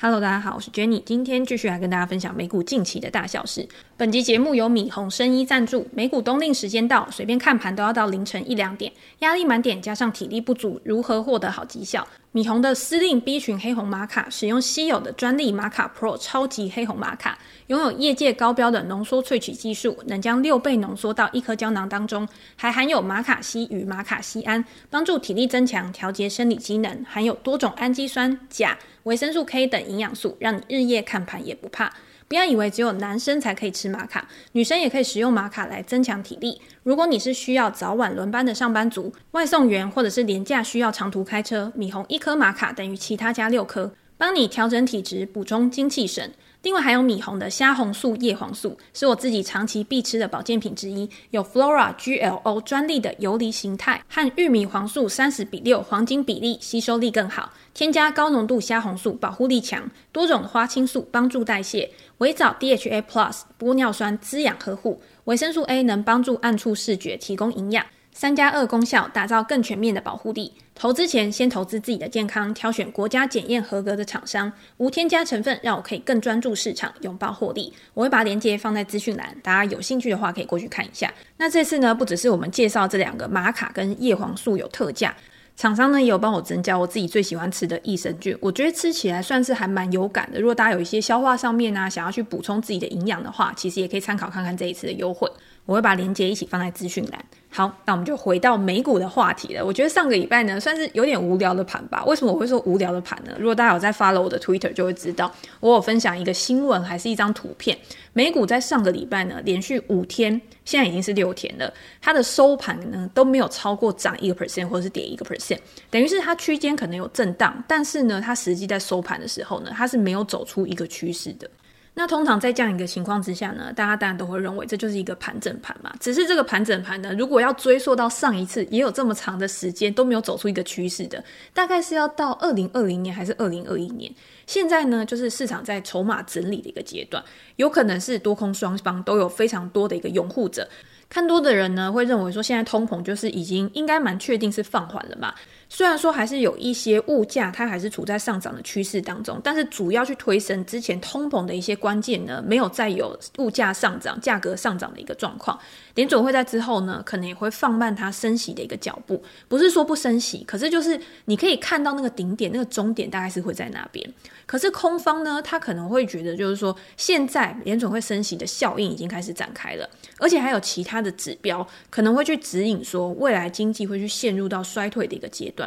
Hello，大家好，我是 Jenny，今天继续来跟大家分享美股近期的大小事。本集节目由米红生医赞助。美股冬令时间到，随便看盘都要到凌晨一两点，压力满点加上体力不足，如何获得好绩效？米红的司令 B 群黑红玛卡使用稀有的专利玛卡 Pro 超级黑红玛卡，拥有业界高标的浓缩萃取技术，能将六倍浓缩到一颗胶囊当中，还含有玛卡烯与玛卡酰胺，帮助体力增强，调节生理机能，含有多种氨基酸、钾、维生素 K 等营养素，让你日夜看盘也不怕。不要以为只有男生才可以吃玛卡，女生也可以使用玛卡来增强体力。如果你是需要早晚轮班的上班族、外送员，或者是廉价需要长途开车，米红一颗玛卡等于其他加六颗，帮你调整体质，补充精气神。另外还有米红的虾红素叶黄素，是我自己长期必吃的保健品之一，有 Flora GLO 专利的游离形态和玉米黄素三十比六黄金比例，吸收力更好。添加高浓度虾红素，保护力强，多种花青素帮助代谢，微藻 DHA Plus 玻尿酸滋养呵护，维生素 A 能帮助暗处视觉提供营养。三加二功效，打造更全面的保护力。投资前先投资自己的健康，挑选国家检验合格的厂商，无添加成分，让我可以更专注市场，拥抱获利。我会把链接放在资讯栏，大家有兴趣的话可以过去看一下。那这次呢，不只是我们介绍这两个玛卡跟叶黄素有特价，厂商呢也有帮我增加我自己最喜欢吃的益生菌，我觉得吃起来算是还蛮有感的。如果大家有一些消化上面啊，想要去补充自己的营养的话，其实也可以参考看看这一次的优惠。我会把链接一起放在资讯栏。好，那我们就回到美股的话题了。我觉得上个礼拜呢，算是有点无聊的盘吧。为什么我会说无聊的盘呢？如果大家有在 follow 我的 Twitter，就会知道我有分享一个新闻，还是一张图片。美股在上个礼拜呢，连续五天，现在已经是六天了，它的收盘呢都没有超过涨一个 percent 或者是跌一个 percent，等于是它区间可能有震荡，但是呢，它实际在收盘的时候呢，它是没有走出一个趋势的。那通常在这样一个情况之下呢，大家当然都会认为这就是一个盘整盘嘛。只是这个盘整盘呢，如果要追溯到上一次也有这么长的时间都没有走出一个趋势的，大概是要到二零二零年还是二零二一年？现在呢，就是市场在筹码整理的一个阶段，有可能是多空双方都有非常多的一个拥护者。看多的人呢，会认为说现在通膨就是已经应该蛮确定是放缓了嘛。虽然说还是有一些物价，它还是处在上涨的趋势当中，但是主要去推升之前通膨的一些关键呢，没有再有物价上涨、价格上涨的一个状况。联准会在之后呢，可能也会放慢它升息的一个脚步。不是说不升息，可是就是你可以看到那个顶点、那个终点大概是会在那边。可是空方呢，他可能会觉得就是说，现在联准会升息的效应已经开始展开了，而且还有其他的指标可能会去指引说，未来经济会去陷入到衰退的一个阶段。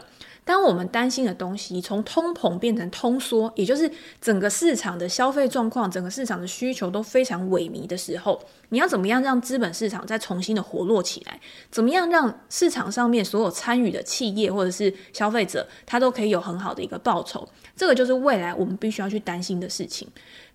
当我们担心的东西从通膨变成通缩，也就是整个市场的消费状况、整个市场的需求都非常萎靡的时候，你要怎么样让资本市场再重新的活络起来？怎么样让市场上面所有参与的企业或者是消费者，他都可以有很好的一个报酬？这个就是未来我们必须要去担心的事情。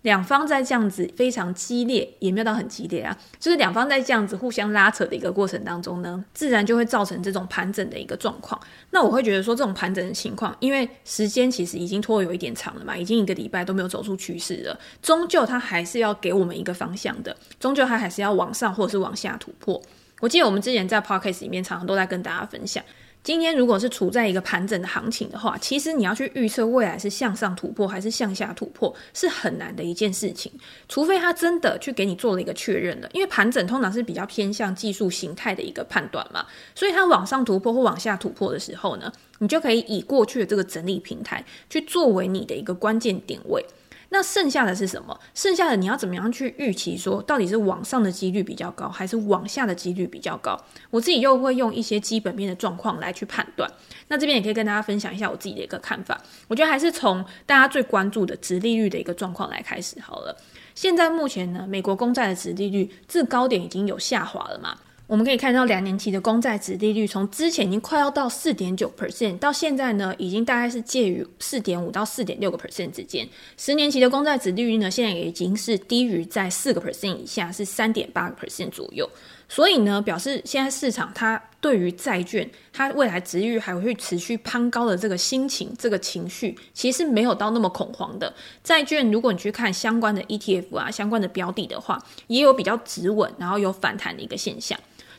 两方在这样子非常激烈，也没有到很激烈啊，就是两方在这样子互相拉扯的一个过程当中呢，自然就会造成这种盘整的一个状况。那我会觉得说，这种盘整的情况，因为时间其实已经拖有一点长了嘛，已经一个礼拜都没有走出趋势了，终究它还是要给我们一个方向的，终究它还还是要往上或者是往下突破。我记得我们之前在 Podcast 里面常常都在跟大家分享。今天如果是处在一个盘整的行情的话，其实你要去预测未来是向上突破还是向下突破，是很难的一件事情。除非他真的去给你做了一个确认了，因为盘整通常是比较偏向技术形态的一个判断嘛，所以它往上突破或往下突破的时候呢，你就可以以过去的这个整理平台去作为你的一个关键点位。那剩下的是什么？剩下的你要怎么样去预期说，到底是往上的几率比较高，还是往下的几率比较高？我自己又会用一些基本面的状况来去判断。那这边也可以跟大家分享一下我自己的一个看法。我觉得还是从大家最关注的殖利率的一个状况来开始好了。现在目前呢，美国公债的殖利率自高点已经有下滑了嘛？我们可以看到，两年期的公债殖利率从之前已经快要到四点九 percent，到现在呢，已经大概是介于四点五到四点六个 percent 之间。十年期的公债殖利率呢，现在也已经是低于在四个 percent 以下，是三点八个 percent 左右。所以呢，表示现在市场它对于债券它未来殖利率还会持续攀高的这个心情、这个情绪，其实没有到那么恐慌的。债券如果你去看相关的 ETF 啊、相关的标的的话，也有比较止稳，然后有反弹的一个现象。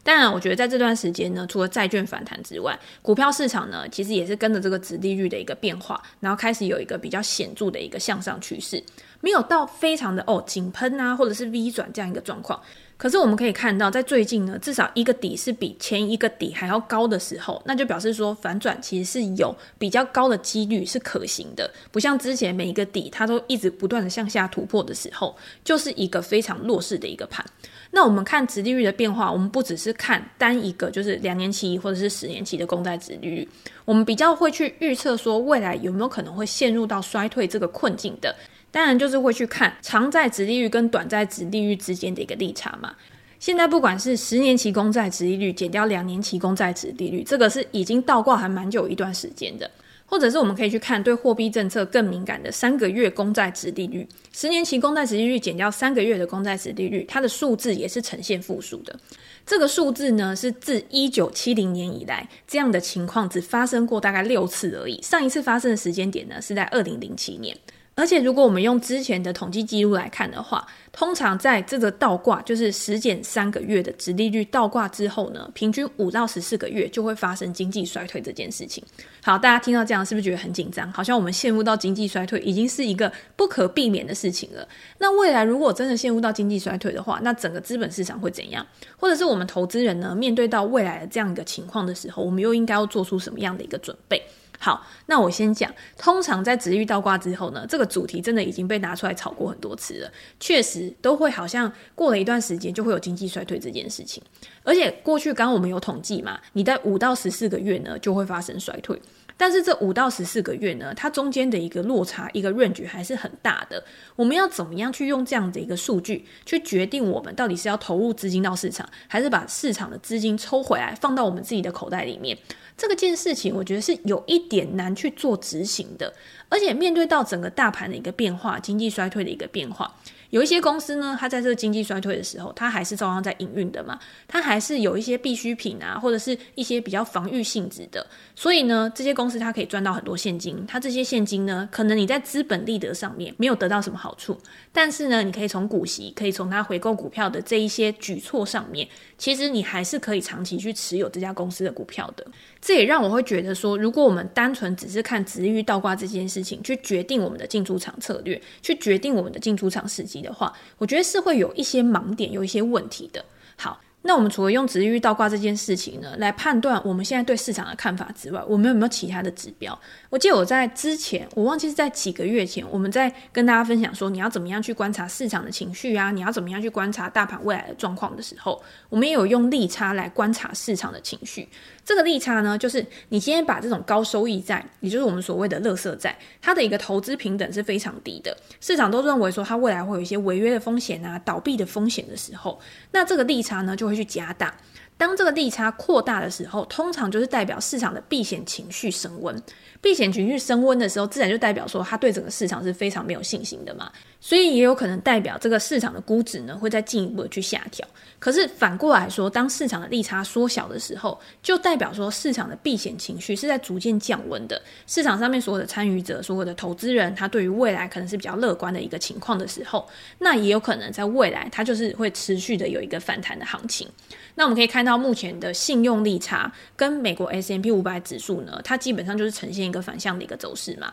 当然，我觉得在这段时间呢，除了债券反弹之外，股票市场呢，其实也是跟着这个殖利率的一个变化，然后开始有一个比较显著的一个向上趋势，没有到非常的哦井喷啊，或者是 V 转这样一个状况。可是我们可以看到，在最近呢，至少一个底是比前一个底还要高的时候，那就表示说反转其实是有比较高的几率是可行的，不像之前每一个底它都一直不断的向下突破的时候，就是一个非常弱势的一个盘。那我们看殖利率的变化，我们不只是看单一个就是两年期或者是十年期的公债殖利率，我们比较会去预测说未来有没有可能会陷入到衰退这个困境的。当然，就是会去看长债殖利率跟短债殖利率之间的一个利差嘛。现在不管是十年期公债殖利率减掉两年期公债殖利率，这个是已经倒挂还蛮久一段时间的。或者是我们可以去看对货币政策更敏感的三个月公债值利率，十年期公债值利率减掉三个月的公债值利率，它的数字也是呈现负数的。这个数字呢，是自一九七零年以来这样的情况只发生过大概六次而已。上一次发生的时间点呢，是在二零零七年。而且，如果我们用之前的统计记录来看的话，通常在这个倒挂，就是十减三个月的殖利率倒挂之后呢，平均五到十四个月就会发生经济衰退这件事情。好，大家听到这样是不是觉得很紧张？好像我们陷入到经济衰退已经是一个不可避免的事情了。那未来如果真的陷入到经济衰退的话，那整个资本市场会怎样？或者是我们投资人呢，面对到未来的这样一个情况的时候，我们又应该要做出什么样的一个准备？好，那我先讲。通常在值遇倒挂之后呢，这个主题真的已经被拿出来炒过很多次了。确实都会好像过了一段时间就会有经济衰退这件事情。而且过去刚我们有统计嘛，你在五到十四个月呢就会发生衰退。但是这五到十四个月呢，它中间的一个落差，一个 range 还是很大的。我们要怎么样去用这样的一个数据去决定我们到底是要投入资金到市场，还是把市场的资金抽回来放到我们自己的口袋里面？这个件事情，我觉得是有一点难去做执行的。而且面对到整个大盘的一个变化，经济衰退的一个变化。有一些公司呢，它在这个经济衰退的时候，它还是照样在营运的嘛，它还是有一些必需品啊，或者是一些比较防御性质的，所以呢，这些公司它可以赚到很多现金，它这些现金呢，可能你在资本利得上面没有得到什么好处，但是呢，你可以从股息，可以从它回购股票的这一些举措上面，其实你还是可以长期去持有这家公司的股票的。这也让我会觉得说，如果我们单纯只是看值域倒挂这件事情，去决定我们的进出场策略，去决定我们的进出场时机。的话，我觉得是会有一些盲点，有一些问题的。好。那我们除了用殖利率倒挂这件事情呢，来判断我们现在对市场的看法之外，我们有没有其他的指标？我记得我在之前，我忘记是在几个月前，我们在跟大家分享说，你要怎么样去观察市场的情绪啊，你要怎么样去观察大盘未来的状况的时候，我们也有用利差来观察市场的情绪。这个利差呢，就是你今天把这种高收益债，也就是我们所谓的垃圾债，它的一个投资平等是非常低的，市场都认为说它未来会有一些违约的风险啊、倒闭的风险的时候，那这个利差呢就会去加大。当这个利差扩大的时候，通常就是代表市场的避险情绪升温。避险情绪升温的时候，自然就代表说他对整个市场是非常没有信心的嘛。所以也有可能代表这个市场的估值呢会再进一步的去下调。可是反过来说，当市场的利差缩小的时候，就代表说市场的避险情绪是在逐渐降温的。市场上面所有的参与者、所有的投资人，他对于未来可能是比较乐观的一个情况的时候，那也有可能在未来它就是会持续的有一个反弹的行情。那我们可以看到，目前的信用利差跟美国 S M P 五百指数呢，它基本上就是呈现一个反向的一个走势嘛。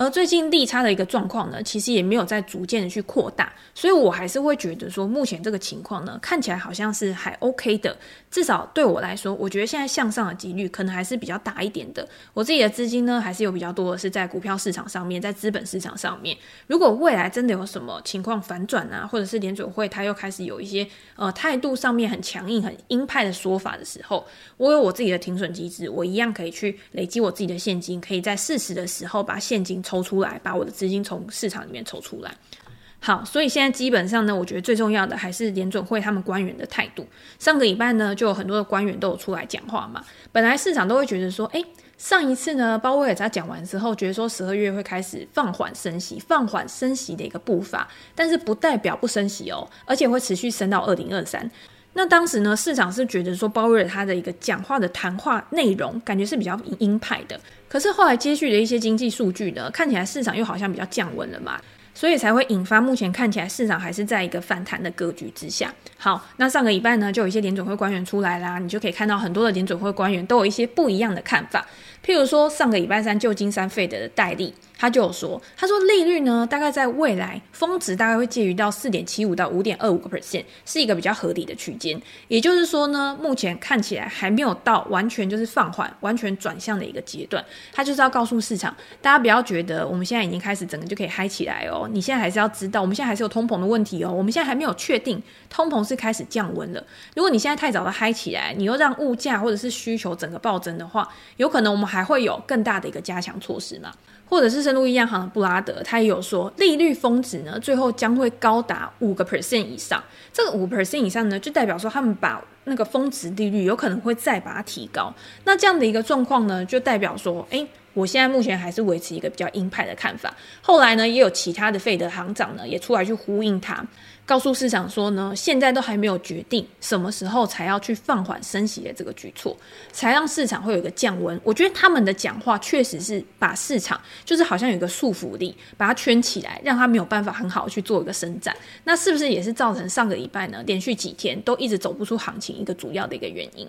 而最近利差的一个状况呢，其实也没有在逐渐的去扩大，所以我还是会觉得说，目前这个情况呢，看起来好像是还 OK 的。至少对我来说，我觉得现在向上的几率可能还是比较大一点的。我自己的资金呢，还是有比较多的是在股票市场上面，在资本市场上面。如果未来真的有什么情况反转啊，或者是联准会它又开始有一些呃态度上面很强硬、很鹰派的说法的时候，我有我自己的停损机制，我一样可以去累积我自己的现金，可以在适时的时候把现金。抽出来，把我的资金从市场里面抽出来。好，所以现在基本上呢，我觉得最重要的还是联准会他们官员的态度。上个礼拜呢，就有很多的官员都有出来讲话嘛。本来市场都会觉得说，诶，上一次呢，鲍威尔在讲完之后，觉得说十二月会开始放缓升息，放缓升息的一个步伐，但是不代表不升息哦，而且会持续升到二零二三。那当时呢，市场是觉得说鲍威尔他的一个讲话的谈话内容，感觉是比较鹰派的。可是后来接续的一些经济数据呢，看起来市场又好像比较降温了嘛。所以才会引发目前看起来市场还是在一个反弹的格局之下。好，那上个礼拜呢，就有一些联准会官员出来啦，你就可以看到很多的联准会官员都有一些不一样的看法。譬如说，上个礼拜三旧金山费德的戴利，他就有说，他说利率呢，大概在未来峰值大概会介于到四点七五到五点二五个 percent，是一个比较合理的区间。也就是说呢，目前看起来还没有到完全就是放缓、完全转向的一个阶段。他就是要告诉市场，大家不要觉得我们现在已经开始整个就可以嗨起来哦。你现在还是要知道，我们现在还是有通膨的问题哦。我们现在还没有确定通膨是开始降温了。如果你现在太早的嗨起来，你又让物价或者是需求整个暴增的话，有可能我们还会有更大的一个加强措施嘛。或者是圣路易央行的布拉德，他也有说，利率峰值呢，最后将会高达五个 percent 以上。这个五 percent 以上呢，就代表说他们把那个峰值利率有可能会再把它提高。那这样的一个状况呢，就代表说，诶，我现在目前还是维持一个比较鹰派的看法。后来呢，也有其他的费德行长呢，也出来去呼应他。告诉市场说呢，现在都还没有决定什么时候才要去放缓升息的这个举措，才让市场会有一个降温。我觉得他们的讲话确实是把市场就是好像有一个束缚力，把它圈起来，让它没有办法很好去做一个伸展。那是不是也是造成上个礼拜呢，连续几天都一直走不出行情一个主要的一个原因？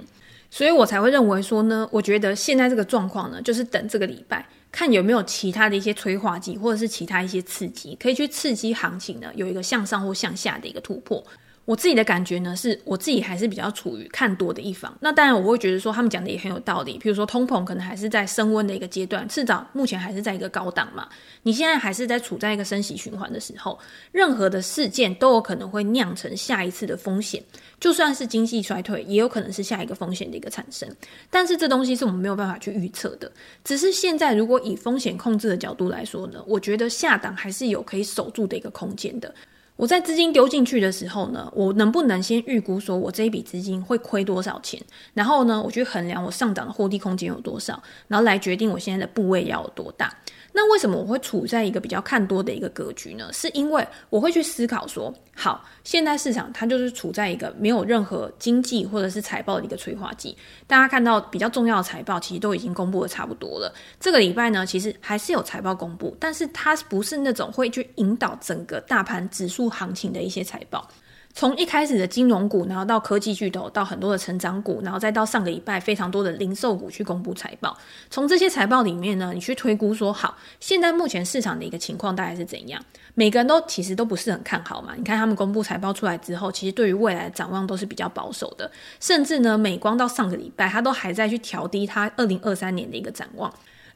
所以我才会认为说呢，我觉得现在这个状况呢，就是等这个礼拜。看有没有其他的一些催化剂，或者是其他一些刺激，可以去刺激行情的，有一个向上或向下的一个突破。我自己的感觉呢，是我自己还是比较处于看多的一方。那当然，我会觉得说他们讲的也很有道理。比如说，通膨可能还是在升温的一个阶段，至少目前还是在一个高档嘛。你现在还是在处在一个升息循环的时候，任何的事件都有可能会酿成下一次的风险。就算是经济衰退，也有可能是下一个风险的一个产生。但是这东西是我们没有办法去预测的。只是现在，如果以风险控制的角度来说呢，我觉得下档还是有可以守住的一个空间的。我在资金丢进去的时候呢，我能不能先预估说我这一笔资金会亏多少钱？然后呢，我去衡量我上涨的获利空间有多少，然后来决定我现在的部位要有多大。那为什么我会处在一个比较看多的一个格局呢？是因为我会去思考说，好，现在市场它就是处在一个没有任何经济或者是财报的一个催化剂。大家看到比较重要的财报，其实都已经公布的差不多了。这个礼拜呢，其实还是有财报公布，但是它不是那种会去引导整个大盘指数行情的一些财报。从一开始的金融股，然后到科技巨头，到很多的成长股，然后再到上个礼拜非常多的零售股去公布财报。从这些财报里面呢，你去推估说，好，现在目前市场的一个情况大概是怎样？每个人都其实都不是很看好嘛。你看他们公布财报出来之后，其实对于未来展望都是比较保守的，甚至呢，美光到上个礼拜，他都还在去调低它二零二三年的一个展望。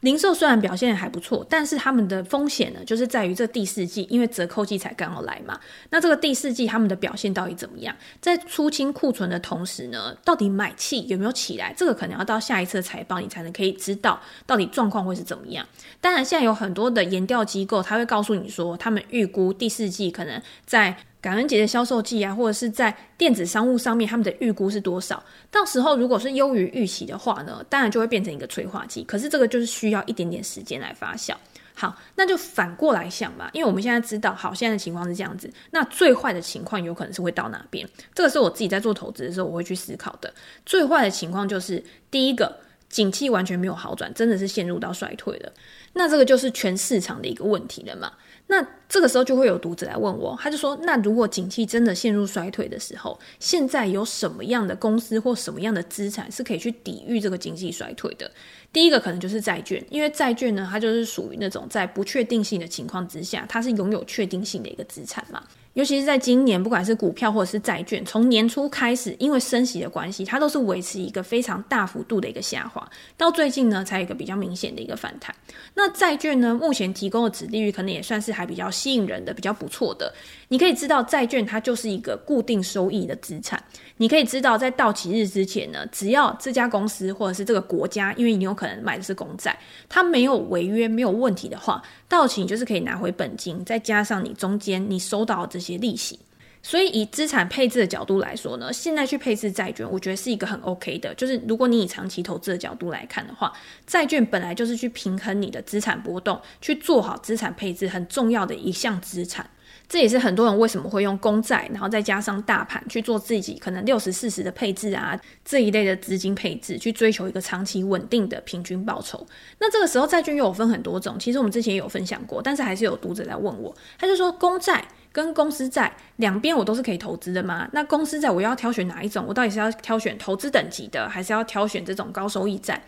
零售虽然表现还不错，但是他们的风险呢，就是在于这第四季，因为折扣季才刚好来嘛。那这个第四季他们的表现到底怎么样？在出清库存的同时呢，到底买气有没有起来？这个可能要到下一次的财报你才能可以知道到底状况会是怎么样。当然，现在有很多的研调机构，他会告诉你说，他们预估第四季可能在。感恩节的销售季啊，或者是在电子商务上面，他们的预估是多少？到时候如果是优于预期的话呢，当然就会变成一个催化剂。可是这个就是需要一点点时间来发酵。好，那就反过来想嘛，因为我们现在知道，好，现在的情况是这样子。那最坏的情况有可能是会到哪边？这个是我自己在做投资的时候我会去思考的。最坏的情况就是第一个，景气完全没有好转，真的是陷入到衰退了。那这个就是全市场的一个问题了嘛。那这个时候就会有读者来问我，他就说：“那如果景气真的陷入衰退的时候，现在有什么样的公司或什么样的资产是可以去抵御这个经济衰退的？”第一个可能就是债券，因为债券呢，它就是属于那种在不确定性的情况之下，它是拥有确定性的一个资产嘛。尤其是在今年，不管是股票或者是债券，从年初开始，因为升息的关系，它都是维持一个非常大幅度的一个下滑，到最近呢，才有一个比较明显的一个反弹。那债券呢，目前提供的殖利率可能也算是还比较吸引人的，比较不错的。你可以知道，债券它就是一个固定收益的资产。你可以知道，在到期日之前呢，只要这家公司或者是这个国家，因为你有可能买的是公债，它没有违约、没有问题的话，到期你就是可以拿回本金，再加上你中间你收到这些利息。所以以资产配置的角度来说呢，现在去配置债券，我觉得是一个很 OK 的。就是如果你以长期投资的角度来看的话，债券本来就是去平衡你的资产波动，去做好资产配置很重要的一项资产。这也是很多人为什么会用公债，然后再加上大盘去做自己可能六十四十的配置啊，这一类的资金配置，去追求一个长期稳定的平均报酬。那这个时候债券又有分很多种，其实我们之前也有分享过，但是还是有读者来问我，他就说公债跟公司债两边我都是可以投资的吗？那公司债我要挑选哪一种？我到底是要挑选投资等级的，还是要挑选这种高收益债？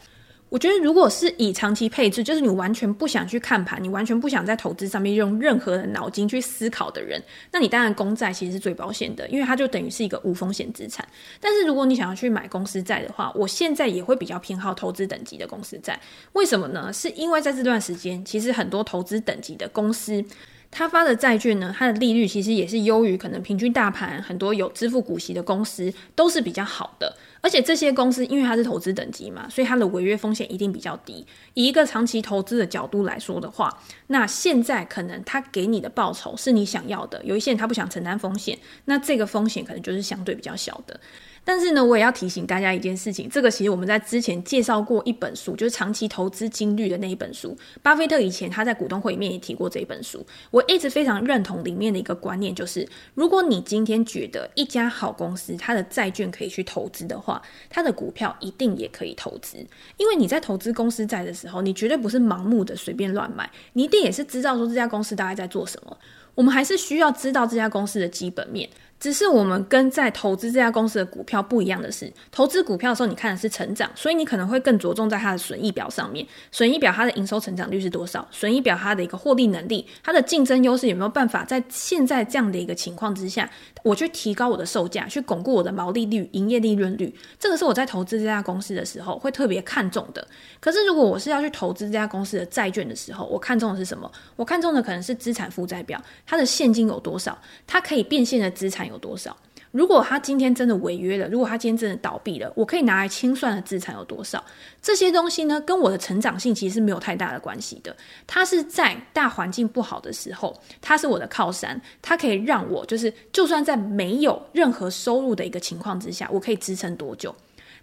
我觉得，如果是以长期配置，就是你完全不想去看盘，你完全不想在投资上面用任何的脑筋去思考的人，那你当然公债其实是最保险的，因为它就等于是一个无风险资产。但是如果你想要去买公司债的话，我现在也会比较偏好投资等级的公司债。为什么呢？是因为在这段时间，其实很多投资等级的公司。他发的债券呢，它的利率其实也是优于可能平均大盘，很多有支付股息的公司都是比较好的。而且这些公司因为它是投资等级嘛，所以它的违约风险一定比较低。以一个长期投资的角度来说的话，那现在可能他给你的报酬是你想要的。有一些人他不想承担风险，那这个风险可能就是相对比较小的。但是呢，我也要提醒大家一件事情，这个其实我们在之前介绍过一本书，就是长期投资金律的那一本书。巴菲特以前他在股东会里面也提过这一本书，我一直非常认同里面的一个观念，就是如果你今天觉得一家好公司它的债券可以去投资的话，它的股票一定也可以投资。因为你在投资公司债的时候，你绝对不是盲目的随便乱买，你一定也是知道说这家公司大概在做什么。我们还是需要知道这家公司的基本面。只是我们跟在投资这家公司的股票不一样的是，投资股票的时候，你看的是成长，所以你可能会更着重在它的损益表上面。损益表它的营收成长率是多少？损益表它的一个获利能力，它的竞争优势有没有办法在现在这样的一个情况之下，我去提高我的售价，去巩固我的毛利率、营业利润率？这个是我在投资这家公司的时候会特别看重的。可是如果我是要去投资这家公司的债券的时候，我看中的是什么？我看中的可能是资产负债表，它的现金有多少？它可以变现的资产有多少？如果他今天真的违约了，如果他今天真的倒闭了，我可以拿来清算的资产有多少？这些东西呢，跟我的成长性其实是没有太大的关系的。它是在大环境不好的时候，它是我的靠山，它可以让我就是，就算在没有任何收入的一个情况之下，我可以支撑多久？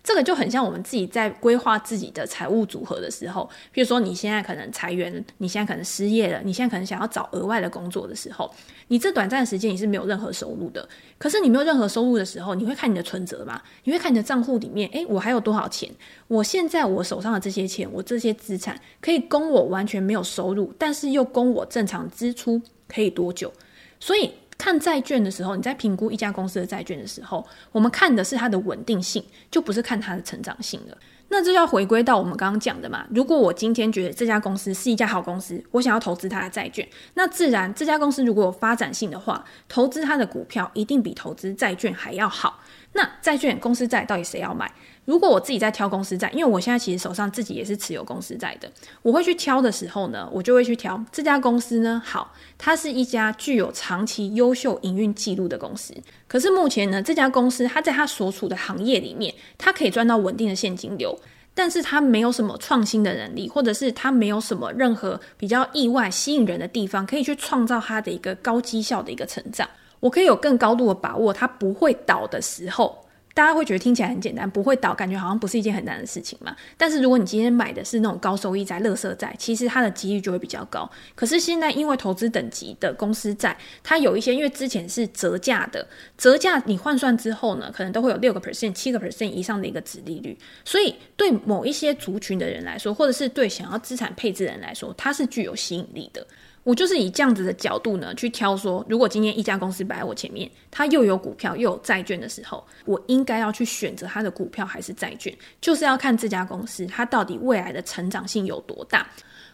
这个就很像我们自己在规划自己的财务组合的时候，比如说你现在可能裁员，你现在可能失业了，你现在可能想要找额外的工作的时候，你这短暂的时间你是没有任何收入的。可是你没有任何收入的时候，你会看你的存折吗？你会看你的账户里面，诶，我还有多少钱？我现在我手上的这些钱，我这些资产可以供我完全没有收入，但是又供我正常支出，可以多久？所以。看债券的时候，你在评估一家公司的债券的时候，我们看的是它的稳定性，就不是看它的成长性了。那这要回归到我们刚刚讲的嘛。如果我今天觉得这家公司是一家好公司，我想要投资它的债券，那自然这家公司如果有发展性的话，投资它的股票一定比投资债券还要好。那债券公司债到底谁要买？如果我自己在挑公司债，因为我现在其实手上自己也是持有公司债的，我会去挑的时候呢，我就会去挑这家公司呢，好，它是一家具有长期优秀营运记录的公司。可是目前呢，这家公司它在它所处的行业里面，它可以赚到稳定的现金流，但是它没有什么创新的能力，或者是它没有什么任何比较意外吸引人的地方，可以去创造它的一个高绩效的一个成长。我可以有更高度的把握，它不会倒的时候。大家会觉得听起来很简单，不会倒，感觉好像不是一件很难的事情嘛。但是如果你今天买的是那种高收益债、垃圾债，其实它的几率就会比较高。可是现在因为投资等级的公司债，它有一些因为之前是折价的，折价你换算之后呢，可能都会有六个 percent、七个 percent 以上的一个殖利率。所以对某一些族群的人来说，或者是对想要资产配置的人来说，它是具有吸引力的。我就是以这样子的角度呢，去挑说，如果今天一家公司摆在我前面，它又有股票又有债券的时候，我应该要去选择它的股票还是债券，就是要看这家公司它到底未来的成长性有多大。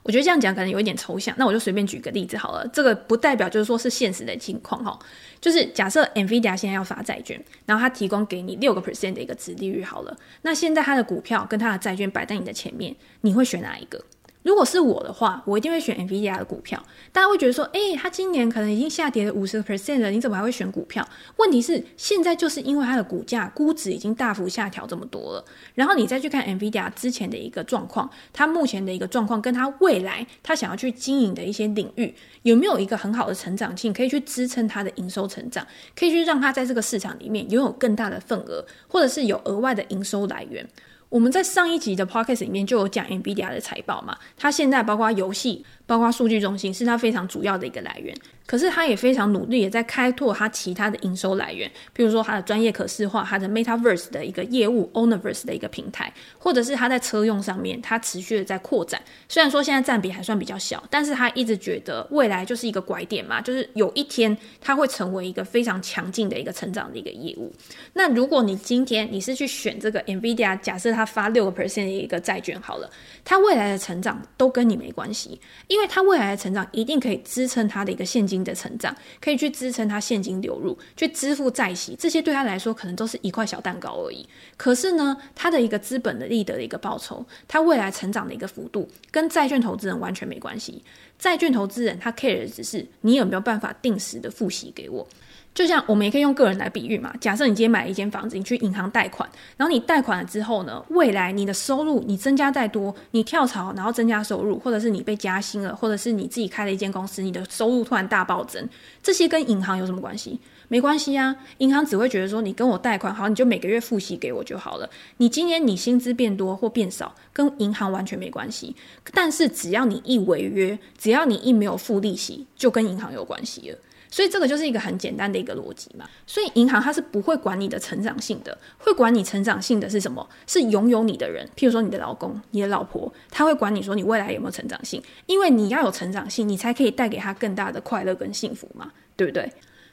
我觉得这样讲可能有一点抽象，那我就随便举个例子好了。这个不代表就是说是现实的情况哈，就是假设 NVIDIA 现在要发债券，然后它提供给你六个 percent 的一个殖利率好了，那现在它的股票跟它的债券摆在你的前面，你会选哪一个？如果是我的话，我一定会选 NVIDIA 的股票。大家会觉得说，诶、欸，它今年可能已经下跌了五十个 percent 了，你怎么还会选股票？问题是，现在就是因为它的股价估值已经大幅下调这么多了，然后你再去看 NVIDIA 之前的一个状况，它目前的一个状况，跟它未来它想要去经营的一些领域，有没有一个很好的成长性，可以去支撑它的营收成长，可以去让它在这个市场里面拥有更大的份额，或者是有额外的营收来源。我们在上一集的 podcast 里面就有讲 NVIDIA 的财报嘛，它现在包括游戏、包括数据中心是它非常主要的一个来源。可是它也非常努力，也在开拓它其他的营收来源，比如说它的专业可视化、它的 Metaverse 的一个业务、，Oniverse 的一个平台，或者是它在车用上面，它持续的在扩展。虽然说现在占比还算比较小，但是它一直觉得未来就是一个拐点嘛，就是有一天它会成为一个非常强劲的一个成长的一个业务。那如果你今天你是去选这个 NVIDIA，假设它发六个 percent 的一个债券好了，它未来的成长都跟你没关系，因为他未来的成长一定可以支撑他的一个现金的成长，可以去支撑他现金流入，去支付债息，这些对他来说可能都是一块小蛋糕而已。可是呢，他的一个资本的利得的一个报酬，他未来成长的一个幅度，跟债券投资人完全没关系。债券投资人他 care 的只是你有没有办法定时的付息给我。就像我们也可以用个人来比喻嘛，假设你今天买了一间房子，你去银行贷款，然后你贷款了之后呢，未来你的收入你增加再多，你跳槽然后增加收入，或者是你被加薪了，或者是你自己开了一间公司，你的收入突然大暴增，这些跟银行有什么关系？没关系啊，银行只会觉得说你跟我贷款好，你就每个月付息给我就好了。你今年你薪资变多或变少，跟银行完全没关系。但是只要你一违约，只要你一没有付利息，就跟银行有关系了。所以这个就是一个很简单的一个逻辑嘛。所以银行它是不会管你的成长性的，会管你成长性的是什么？是拥有你的人，譬如说你的老公、你的老婆，他会管你说你未来有没有成长性，因为你要有成长性，你才可以带给他更大的快乐跟幸福嘛，对不对？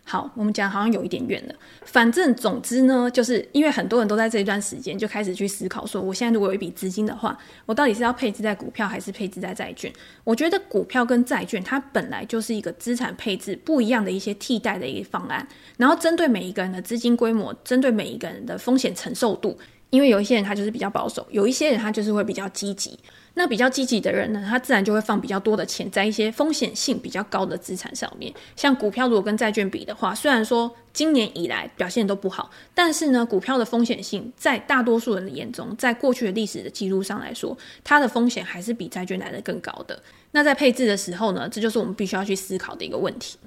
好，我们讲好像有一点远了。反正总之呢，就是因为很多人都在这一段时间就开始去思考说，我现在如果有一笔资金的话，我到底是要配置在股票还是配置在债券？我觉得股票跟债券它本来就是一个资产配置不一样的一些替代的一个方案，然后针对每一个人的资金规模，针对每一个人的风险承受度，因为有一些人他就是比较保守，有一些人他就是会比较积极。那比较积极的人呢，他自然就会放比较多的钱在一些风险性比较高的资产上面。像股票如果跟债券比的话，虽然说今年以来表现都不好，但是呢，股票的风险性在大多数人的眼中，在过去的历史的记录上来说，它的风险还是比债券来的更高的。那在配置的时候呢，这就是我们必须要去思考的一个问题。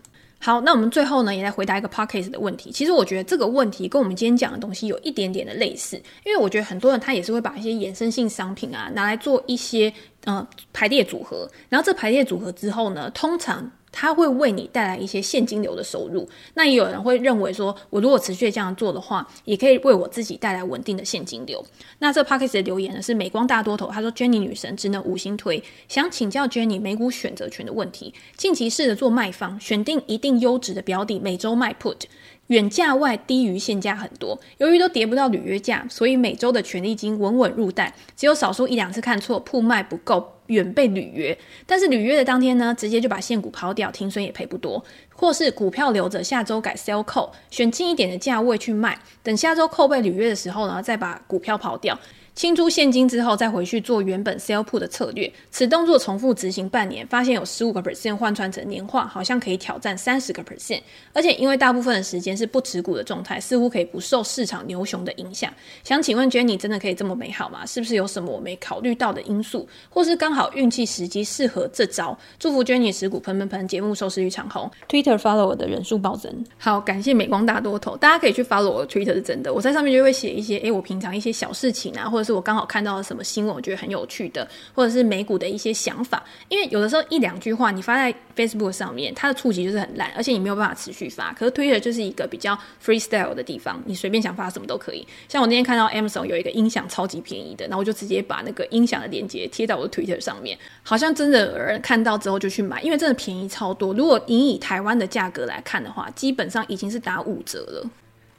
好，那我们最后呢，也来回答一个 podcast 的问题。其实我觉得这个问题跟我们今天讲的东西有一点点的类似，因为我觉得很多人他也是会把一些衍生性商品啊拿来做一些呃排列组合，然后这排列组合之后呢，通常。它会为你带来一些现金流的收入。那也有人会认为说，我如果持续这样做的话，也可以为我自己带来稳定的现金流。那这 Podcast 的留言呢是美光大多头，他说 Jenny 女神只能五星推，想请教 Jenny 美股选择权的问题。近期试着做卖方，选定一定优质的标的，每周卖 Put，远价外低于现价很多。由于都跌不到履约价，所以每周的权利金稳稳入袋，只有少数一两次看错铺卖不够。远被履约，但是履约的当天呢，直接就把现股抛掉，停损也赔不多，或是股票留着，下周改 sell call，选近一点的价位去卖，等下周扣被履约的时候呢，再把股票抛掉。清出现金之后，再回去做原本 sell put 的策略。此动作重复执行半年，发现有十五个 percent 换算成年化，好像可以挑战三十个 percent。而且因为大部分的时间是不持股的状态，似乎可以不受市场牛熊的影响。想请问 Jenny，真的可以这么美好吗？是不是有什么我没考虑到的因素，或是刚好运气时机适合这招？祝福 Jenny 持股喷喷喷，节目收视率长虹，Twitter follow 的人数暴增。好，感谢美光大多头，大家可以去 follow 我的 Twitter 是真的，我在上面就会写一些，诶，我平常一些小事情啊，或者我刚好看到了什么新闻，我觉得很有趣的，或者是美股的一些想法。因为有的时候一两句话你发在 Facebook 上面，它的触及就是很烂，而且你没有办法持续发。可是 Twitter 就是一个比较 freestyle 的地方，你随便想发什么都可以。像我那天看到 Amazon 有一个音响超级便宜的，然后我就直接把那个音响的链接贴到我的 Twitter 上面，好像真的有人看到之后就去买，因为真的便宜超多。如果你以台湾的价格来看的话，基本上已经是打五折了。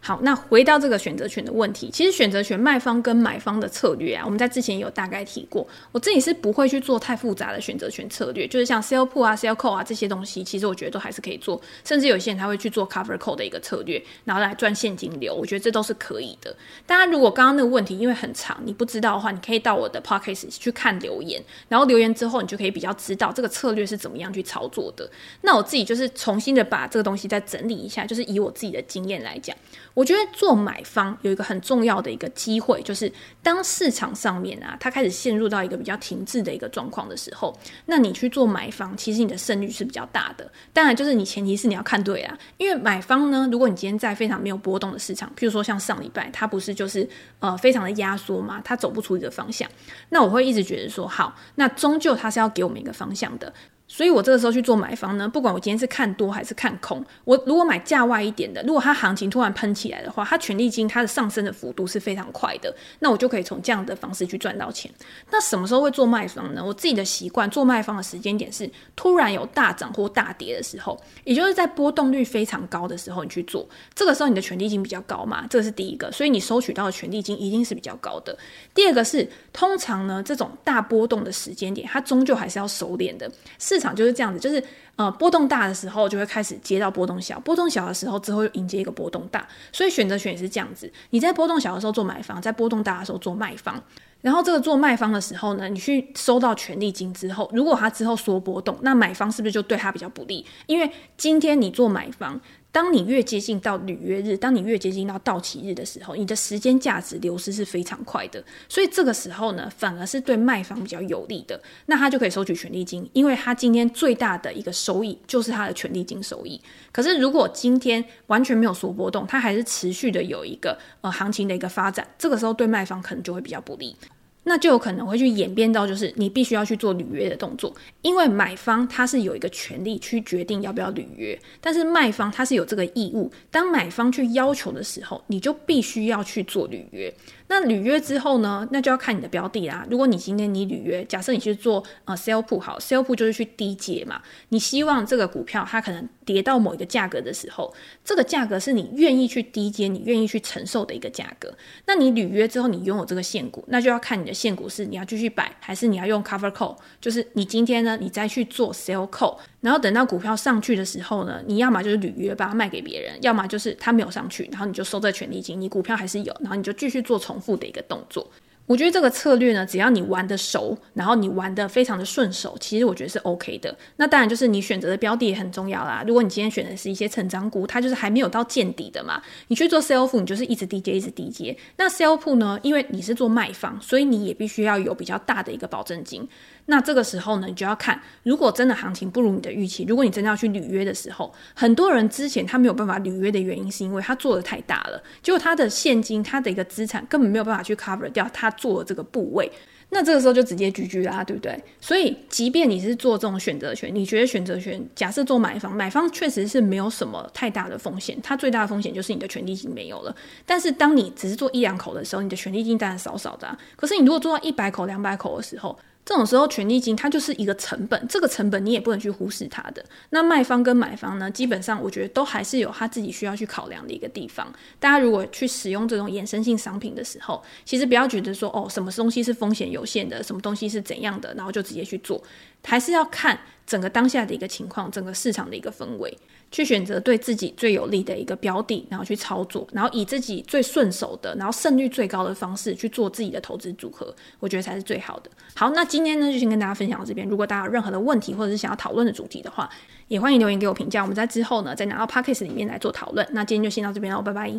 好，那回到这个选择权的问题，其实选择权卖方跟买方的策略啊，我们在之前有大概提过。我自己是不会去做太复杂的选择权策略，就是像 sell put 啊、sell call 啊这些东西，其实我觉得都还是可以做。甚至有些人他会去做 cover call 的一个策略，然后来赚现金流，我觉得这都是可以的。大家如果刚刚那个问题因为很长，你不知道的话，你可以到我的 podcast 去看留言，然后留言之后你就可以比较知道这个策略是怎么样去操作的。那我自己就是重新的把这个东西再整理一下，就是以我自己的经验来讲。我觉得做买方有一个很重要的一个机会，就是当市场上面啊，它开始陷入到一个比较停滞的一个状况的时候，那你去做买方，其实你的胜率是比较大的。当然，就是你前提是你要看对啊，因为买方呢，如果你今天在非常没有波动的市场，譬如说像上礼拜，它不是就是呃非常的压缩嘛，它走不出一个方向，那我会一直觉得说，好，那终究它是要给我们一个方向的。所以我这个时候去做买方呢，不管我今天是看多还是看空，我如果买价外一点的，如果它行情突然喷起来的话，它权利金它的上升的幅度是非常快的，那我就可以从这样的方式去赚到钱。那什么时候会做卖方呢？我自己的习惯做卖方的时间点是突然有大涨或大跌的时候，也就是在波动率非常高的时候你去做，这个时候你的权利金比较高嘛，这是第一个，所以你收取到的权利金一定是比较高的。第二个是通常呢，这种大波动的时间点，它终究还是要收敛的。是场就是这样子，就是呃波动大的时候就会开始接到波动小，波动小的时候之后又迎接一个波动大，所以选择权也是这样子。你在波动小的时候做买方，在波动大的时候做卖方。然后这个做卖方的时候呢，你去收到权利金之后，如果它之后缩波动，那买方是不是就对他比较不利？因为今天你做买方。当你越接近到履约日，当你越接近到到期日的时候，你的时间价值流失是非常快的。所以这个时候呢，反而是对卖方比较有利的。那他就可以收取权利金，因为他今天最大的一个收益就是他的权利金收益。可是如果今天完全没有所波动，它还是持续的有一个呃行情的一个发展，这个时候对卖方可能就会比较不利。那就有可能会去演变到，就是你必须要去做履约的动作，因为买方他是有一个权利去决定要不要履约，但是卖方他是有这个义务，当买方去要求的时候，你就必须要去做履约。那履约之后呢？那就要看你的标的啦。如果你今天你履约，假设你去做呃 sell put 好，sell put 就是去低接嘛。你希望这个股票它可能跌到某一个价格的时候，这个价格是你愿意去低接，你愿意去承受的一个价格。那你履约之后，你拥有这个现股，那就要看你的现股是你要继续摆，还是你要用 cover call，就是你今天呢，你再去做 sell call。然后等到股票上去的时候呢，你要么就是履约把它卖给别人，要么就是它没有上去，然后你就收这权利金，你股票还是有，然后你就继续做重复的一个动作。我觉得这个策略呢，只要你玩得熟，然后你玩得非常的顺手，其实我觉得是 OK 的。那当然就是你选择的标的也很重要啦。如果你今天选的是一些成长股，它就是还没有到见底的嘛，你去做 sell f 你就是一直低接，一直低接。那 sell p 呢，因为你是做卖方，所以你也必须要有比较大的一个保证金。那这个时候呢，你就要看，如果真的行情不如你的预期，如果你真的要去履约的时候，很多人之前他没有办法履约的原因，是因为他做的太大了，结果他的现金、他的一个资产根本没有办法去 cover 掉他做的这个部位，那这个时候就直接 GG 啦，对不对？所以，即便你是做这种选择权，你觉得选择权，假设做买方，买方确实是没有什么太大的风险，它最大的风险就是你的权利金没有了。但是，当你只是做一两口的时候，你的权利金当然少少的。可是，你如果做到一百口、两百口的时候，这种时候，权利金它就是一个成本，这个成本你也不能去忽视它的。那卖方跟买方呢，基本上我觉得都还是有他自己需要去考量的一个地方。大家如果去使用这种衍生性商品的时候，其实不要觉得说哦，什么东西是风险有限的，什么东西是怎样的，然后就直接去做，还是要看整个当下的一个情况，整个市场的一个氛围。去选择对自己最有利的一个标的，然后去操作，然后以自己最顺手的，然后胜率最高的方式去做自己的投资组合，我觉得才是最好的。好，那今天呢就先跟大家分享到这边。如果大家有任何的问题或者是想要讨论的主题的话，也欢迎留言给我评价。我们在之后呢再拿到 p o c k e t 里面来做讨论。那今天就先到这边喽，拜拜。